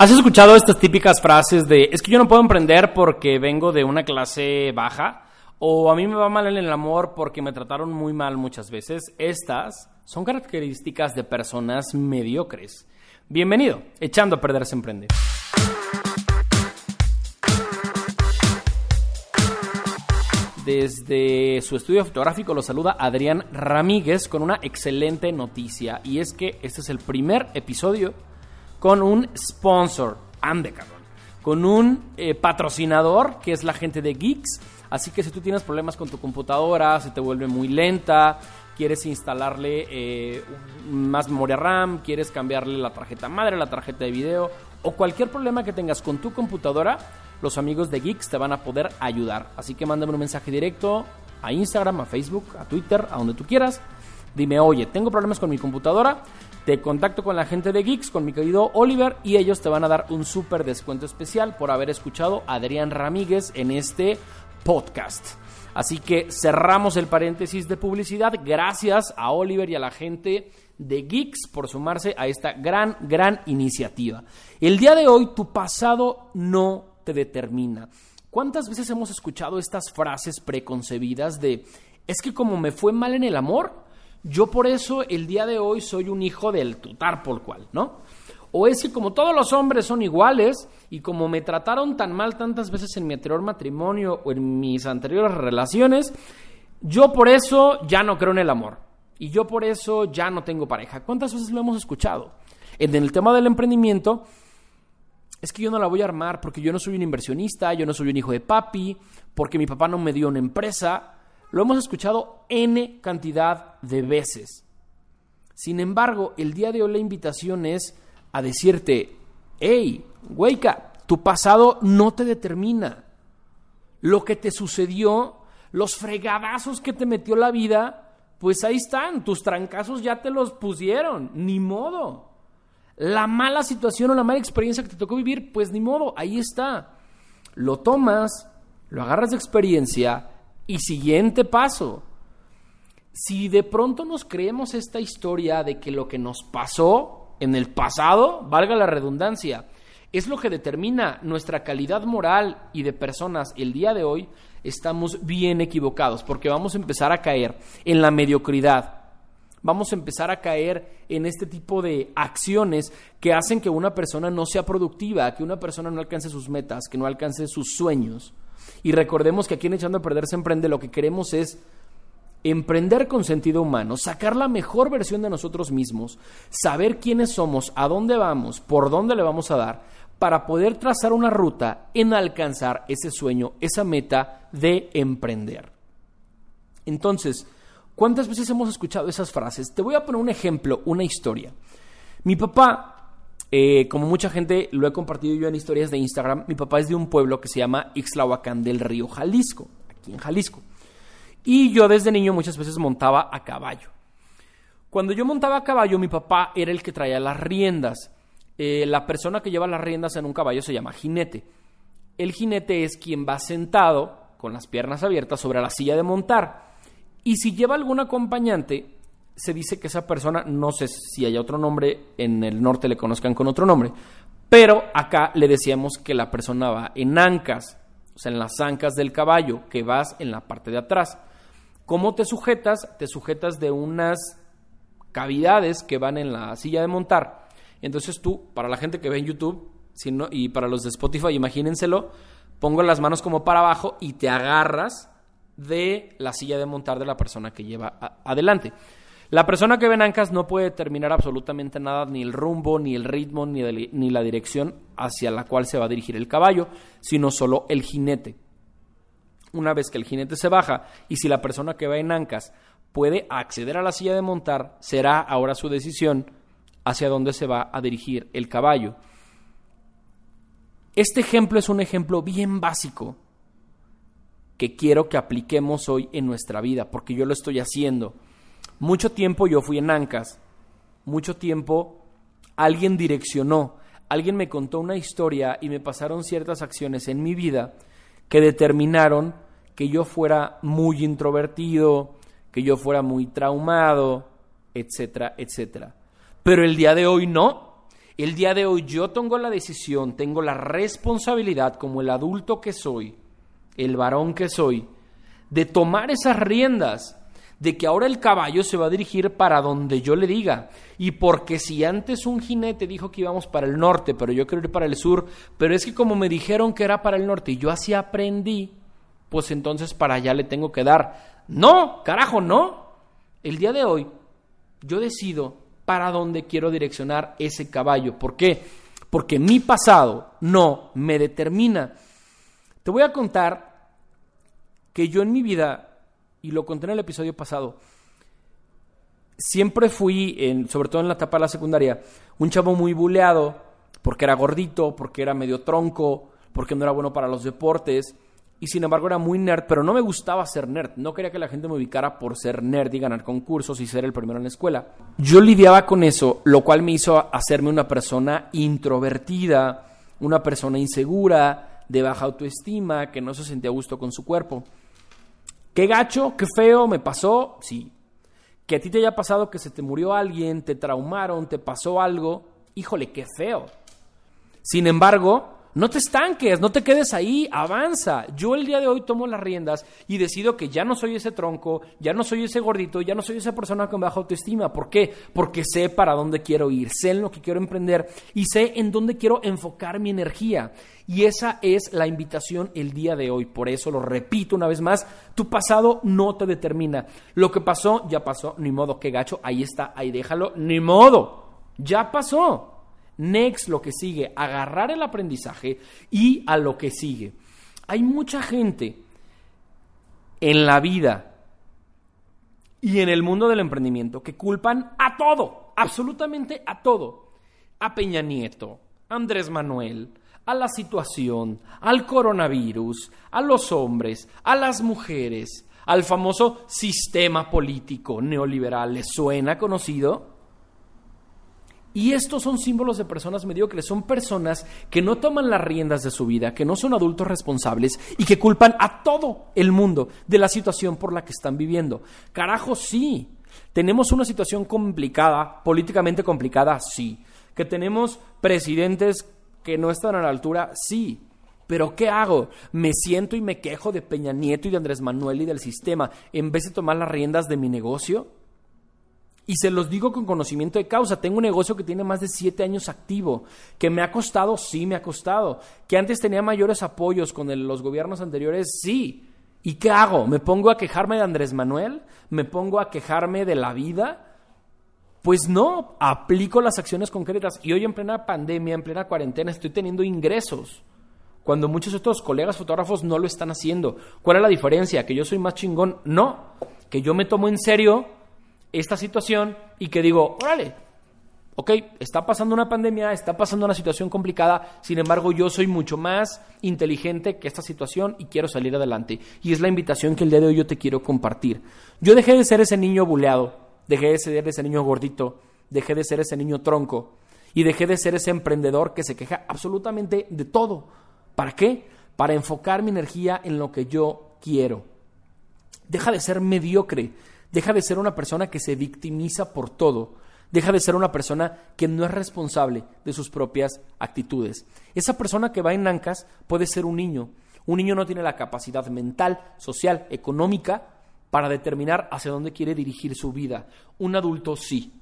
¿Has escuchado estas típicas frases de es que yo no puedo emprender porque vengo de una clase baja? O a mí me va mal en el amor porque me trataron muy mal muchas veces. Estas son características de personas mediocres. Bienvenido, echando a perderse emprender. Desde su estudio fotográfico lo saluda Adrián Ramírez con una excelente noticia y es que este es el primer episodio con un sponsor, ande cabrón, con un eh, patrocinador que es la gente de Geeks. Así que si tú tienes problemas con tu computadora, se te vuelve muy lenta, quieres instalarle eh, más memoria RAM, quieres cambiarle la tarjeta madre, la tarjeta de video o cualquier problema que tengas con tu computadora, los amigos de Geeks te van a poder ayudar. Así que mándame un mensaje directo a Instagram, a Facebook, a Twitter, a donde tú quieras. Dime, oye, tengo problemas con mi computadora, te contacto con la gente de Geeks, con mi querido Oliver, y ellos te van a dar un súper descuento especial por haber escuchado a Adrián Ramírez en este podcast. Así que cerramos el paréntesis de publicidad. Gracias a Oliver y a la gente de Geeks por sumarse a esta gran, gran iniciativa. El día de hoy tu pasado no te determina. ¿Cuántas veces hemos escuchado estas frases preconcebidas de es que como me fue mal en el amor, yo por eso el día de hoy soy un hijo del tutar por cual, ¿no? O es que como todos los hombres son iguales y como me trataron tan mal tantas veces en mi anterior matrimonio o en mis anteriores relaciones, yo por eso ya no creo en el amor. Y yo por eso ya no tengo pareja. ¿Cuántas veces lo hemos escuchado? En el tema del emprendimiento, es que yo no la voy a armar porque yo no soy un inversionista, yo no soy un hijo de papi, porque mi papá no me dio una empresa. Lo hemos escuchado N cantidad de veces. Sin embargo, el día de hoy la invitación es a decirte, hey, wake tu pasado no te determina. Lo que te sucedió, los fregadazos que te metió la vida, pues ahí están, tus trancazos ya te los pusieron, ni modo. La mala situación o la mala experiencia que te tocó vivir, pues ni modo, ahí está. Lo tomas, lo agarras de experiencia y siguiente paso. Si de pronto nos creemos esta historia de que lo que nos pasó en el pasado, valga la redundancia, es lo que determina nuestra calidad moral y de personas el día de hoy, estamos bien equivocados, porque vamos a empezar a caer en la mediocridad. Vamos a empezar a caer en este tipo de acciones que hacen que una persona no sea productiva, que una persona no alcance sus metas, que no alcance sus sueños. Y recordemos que aquí en Echando a Perderse Emprende lo que queremos es emprender con sentido humano, sacar la mejor versión de nosotros mismos, saber quiénes somos, a dónde vamos, por dónde le vamos a dar, para poder trazar una ruta en alcanzar ese sueño, esa meta de emprender. Entonces, ¿cuántas veces hemos escuchado esas frases? Te voy a poner un ejemplo, una historia. Mi papá, eh, como mucha gente lo he compartido yo en historias de Instagram, mi papá es de un pueblo que se llama Ixlahuacán del Río Jalisco, aquí en Jalisco. Y yo desde niño muchas veces montaba a caballo. Cuando yo montaba a caballo, mi papá era el que traía las riendas. Eh, la persona que lleva las riendas en un caballo se llama jinete. El jinete es quien va sentado con las piernas abiertas sobre la silla de montar. Y si lleva algún acompañante, se dice que esa persona, no sé si hay otro nombre, en el norte le conozcan con otro nombre, pero acá le decíamos que la persona va en ancas, o sea, en las ancas del caballo, que vas en la parte de atrás. ¿Cómo te sujetas? Te sujetas de unas cavidades que van en la silla de montar. Entonces tú, para la gente que ve en YouTube y para los de Spotify, imagínenselo, pongo las manos como para abajo y te agarras de la silla de montar de la persona que lleva adelante. La persona que ve en ancas no puede determinar absolutamente nada, ni el rumbo, ni el ritmo, ni, ni la dirección hacia la cual se va a dirigir el caballo, sino solo el jinete una vez que el jinete se baja y si la persona que va en ancas puede acceder a la silla de montar, será ahora su decisión hacia dónde se va a dirigir el caballo. Este ejemplo es un ejemplo bien básico que quiero que apliquemos hoy en nuestra vida, porque yo lo estoy haciendo. Mucho tiempo yo fui en ancas, mucho tiempo alguien direccionó, alguien me contó una historia y me pasaron ciertas acciones en mi vida que determinaron que yo fuera muy introvertido, que yo fuera muy traumado, etcétera, etcétera. Pero el día de hoy no. El día de hoy yo tengo la decisión, tengo la responsabilidad como el adulto que soy, el varón que soy, de tomar esas riendas, de que ahora el caballo se va a dirigir para donde yo le diga. Y porque si antes un jinete dijo que íbamos para el norte, pero yo quiero ir para el sur, pero es que como me dijeron que era para el norte y yo así aprendí, pues entonces para allá le tengo que dar. No, carajo, no. El día de hoy yo decido para dónde quiero direccionar ese caballo. ¿Por qué? Porque mi pasado no me determina. Te voy a contar que yo en mi vida, y lo conté en el episodio pasado, siempre fui, en, sobre todo en la etapa de la secundaria, un chavo muy buleado, porque era gordito, porque era medio tronco, porque no era bueno para los deportes y sin embargo era muy nerd, pero no me gustaba ser nerd. No quería que la gente me ubicara por ser nerd y ganar concursos y ser el primero en la escuela. Yo lidiaba con eso, lo cual me hizo hacerme una persona introvertida, una persona insegura, de baja autoestima, que no se sentía a gusto con su cuerpo. Qué gacho, qué feo me pasó, sí. Que a ti te haya pasado que se te murió alguien, te traumaron, te pasó algo, híjole, qué feo. Sin embargo, no te estanques, no te quedes ahí, avanza. Yo el día de hoy tomo las riendas y decido que ya no soy ese tronco, ya no soy ese gordito, ya no soy esa persona con baja autoestima. ¿Por qué? Porque sé para dónde quiero ir, sé en lo que quiero emprender y sé en dónde quiero enfocar mi energía. Y esa es la invitación el día de hoy. Por eso lo repito una vez más, tu pasado no te determina. Lo que pasó, ya pasó, ni modo, qué gacho, ahí está, ahí déjalo, ni modo, ya pasó. Next, lo que sigue, agarrar el aprendizaje y a lo que sigue. Hay mucha gente en la vida y en el mundo del emprendimiento que culpan a todo, absolutamente a todo. A Peña Nieto, a Andrés Manuel, a la situación, al coronavirus, a los hombres, a las mujeres, al famoso sistema político neoliberal. ¿Les suena conocido? Y estos son símbolos de personas mediocres, son personas que no toman las riendas de su vida, que no son adultos responsables y que culpan a todo el mundo de la situación por la que están viviendo. Carajo, sí. Tenemos una situación complicada, políticamente complicada, sí. Que tenemos presidentes que no están a la altura, sí. Pero ¿qué hago? ¿Me siento y me quejo de Peña Nieto y de Andrés Manuel y del sistema en vez de tomar las riendas de mi negocio? Y se los digo con conocimiento de causa. Tengo un negocio que tiene más de siete años activo. Que me ha costado, sí me ha costado. Que antes tenía mayores apoyos con los gobiernos anteriores, sí. ¿Y qué hago? ¿Me pongo a quejarme de Andrés Manuel? ¿Me pongo a quejarme de la vida? Pues no, aplico las acciones concretas. Y hoy en plena pandemia, en plena cuarentena, estoy teniendo ingresos. Cuando muchos otros colegas fotógrafos no lo están haciendo. ¿Cuál es la diferencia? ¿Que yo soy más chingón? No, que yo me tomo en serio esta situación y que digo, órale, ok, está pasando una pandemia, está pasando una situación complicada, sin embargo yo soy mucho más inteligente que esta situación y quiero salir adelante. Y es la invitación que el día de hoy yo te quiero compartir. Yo dejé de ser ese niño buleado, dejé de ser ese niño gordito, dejé de ser ese niño tronco y dejé de ser ese emprendedor que se queja absolutamente de todo. ¿Para qué? Para enfocar mi energía en lo que yo quiero. Deja de ser mediocre. Deja de ser una persona que se victimiza por todo. Deja de ser una persona que no es responsable de sus propias actitudes. Esa persona que va en ancas puede ser un niño. Un niño no tiene la capacidad mental, social, económica para determinar hacia dónde quiere dirigir su vida. Un adulto sí.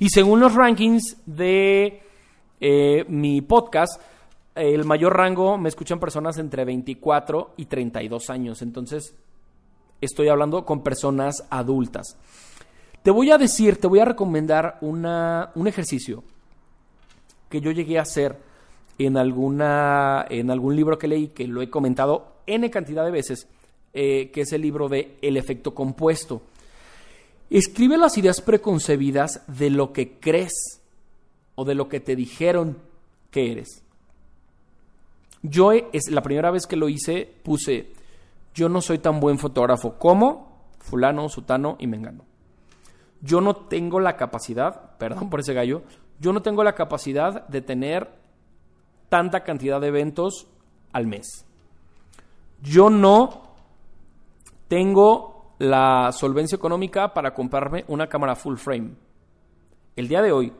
Y según los rankings de eh, mi podcast, el mayor rango me escuchan personas entre 24 y 32 años. Entonces, estoy hablando con personas adultas. Te voy a decir, te voy a recomendar un ejercicio que yo llegué a hacer en, alguna, en algún libro que leí, que lo he comentado N cantidad de veces, eh, que es el libro de El efecto compuesto. Escribe las ideas preconcebidas de lo que crees o de lo que te dijeron que eres. Yo es la primera vez que lo hice puse yo no soy tan buen fotógrafo como fulano, sutano y mengano. Yo no tengo la capacidad, perdón por ese gallo, yo no tengo la capacidad de tener tanta cantidad de eventos al mes. Yo no tengo la solvencia económica para comprarme una cámara full frame. El día de hoy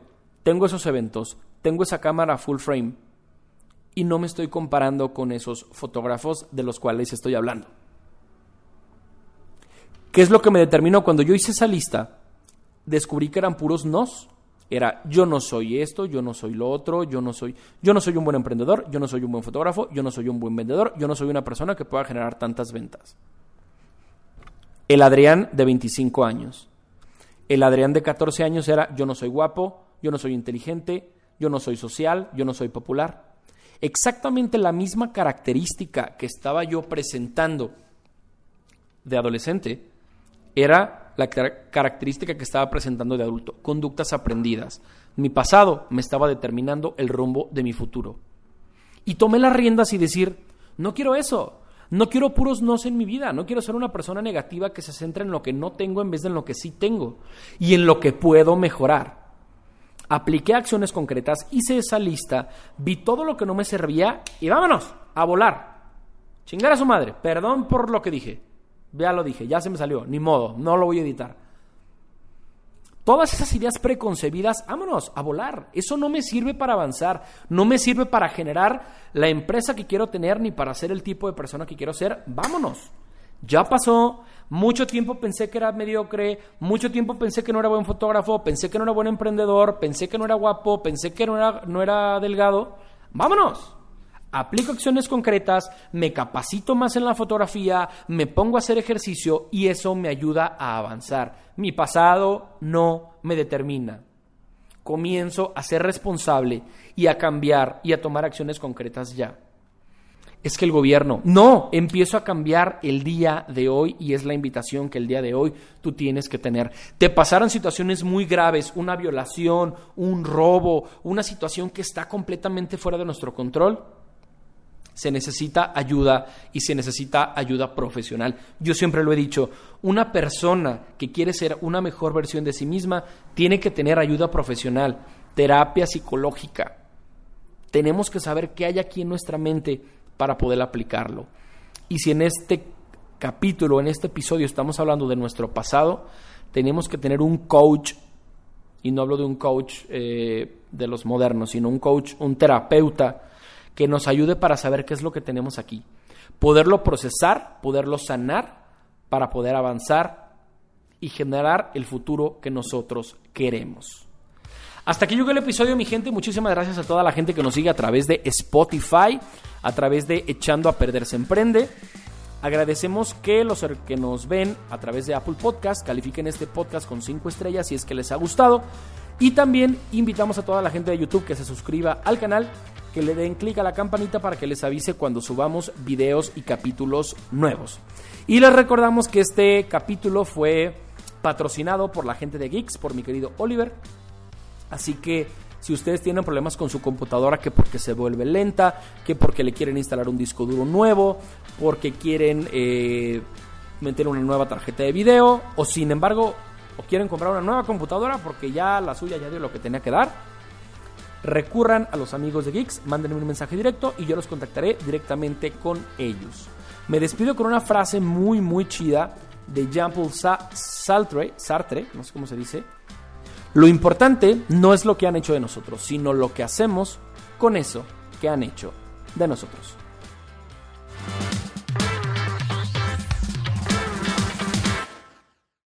tengo esos eventos, tengo esa cámara full frame y no me estoy comparando con esos fotógrafos de los cuales estoy hablando. ¿Qué es lo que me determinó cuando yo hice esa lista? Descubrí que eran puros nos. Era yo no soy esto, yo no soy lo otro, yo no soy yo no soy un buen emprendedor, yo no soy un buen fotógrafo, yo no soy un buen vendedor, yo no soy una persona que pueda generar tantas ventas. El Adrián de 25 años. El Adrián de 14 años era yo no soy guapo, yo no soy inteligente, yo no soy social, yo no soy popular. Exactamente la misma característica que estaba yo presentando de adolescente era la característica que estaba presentando de adulto, conductas aprendidas. Mi pasado me estaba determinando el rumbo de mi futuro. Y tomé las riendas y decir, no quiero eso, no quiero puros nos en mi vida, no quiero ser una persona negativa que se centra en lo que no tengo en vez de en lo que sí tengo y en lo que puedo mejorar. Apliqué acciones concretas, hice esa lista, vi todo lo que no me servía y vámonos a volar. Chingar a su madre, perdón por lo que dije. Ya lo dije, ya se me salió, ni modo, no lo voy a editar. Todas esas ideas preconcebidas, vámonos a volar. Eso no me sirve para avanzar, no me sirve para generar la empresa que quiero tener ni para ser el tipo de persona que quiero ser. Vámonos. Ya pasó, mucho tiempo pensé que era mediocre, mucho tiempo pensé que no era buen fotógrafo, pensé que no era buen emprendedor, pensé que no era guapo, pensé que no era, no era delgado. Vámonos aplico acciones concretas, me capacito más en la fotografía, me pongo a hacer ejercicio y eso me ayuda a avanzar. Mi pasado no me determina. Comienzo a ser responsable y a cambiar y a tomar acciones concretas ya. Es que el gobierno, no, empiezo a cambiar el día de hoy y es la invitación que el día de hoy tú tienes que tener. Te pasaron situaciones muy graves, una violación, un robo, una situación que está completamente fuera de nuestro control se necesita ayuda y se necesita ayuda profesional. Yo siempre lo he dicho, una persona que quiere ser una mejor versión de sí misma tiene que tener ayuda profesional, terapia psicológica. Tenemos que saber qué hay aquí en nuestra mente para poder aplicarlo. Y si en este capítulo, en este episodio estamos hablando de nuestro pasado, tenemos que tener un coach, y no hablo de un coach eh, de los modernos, sino un coach, un terapeuta, que nos ayude para saber qué es lo que tenemos aquí. Poderlo procesar, poderlo sanar, para poder avanzar y generar el futuro que nosotros queremos. Hasta aquí llegó el episodio, mi gente. Muchísimas gracias a toda la gente que nos sigue a través de Spotify, a través de Echando a Perderse Emprende. Agradecemos que los que nos ven a través de Apple Podcast califiquen este podcast con 5 estrellas si es que les ha gustado. Y también invitamos a toda la gente de YouTube que se suscriba al canal que le den clic a la campanita para que les avise cuando subamos videos y capítulos nuevos. Y les recordamos que este capítulo fue patrocinado por la gente de Geeks, por mi querido Oliver. Así que si ustedes tienen problemas con su computadora, que porque se vuelve lenta, que porque le quieren instalar un disco duro nuevo, porque quieren eh, meter una nueva tarjeta de video, o sin embargo, quieren comprar una nueva computadora porque ya la suya ya dio lo que tenía que dar, recurran a los amigos de Geeks, mándenme un mensaje directo y yo los contactaré directamente con ellos. Me despido con una frase muy muy chida de Jean-Paul Sartre, Sartre, no sé cómo se dice. Lo importante no es lo que han hecho de nosotros, sino lo que hacemos con eso que han hecho de nosotros.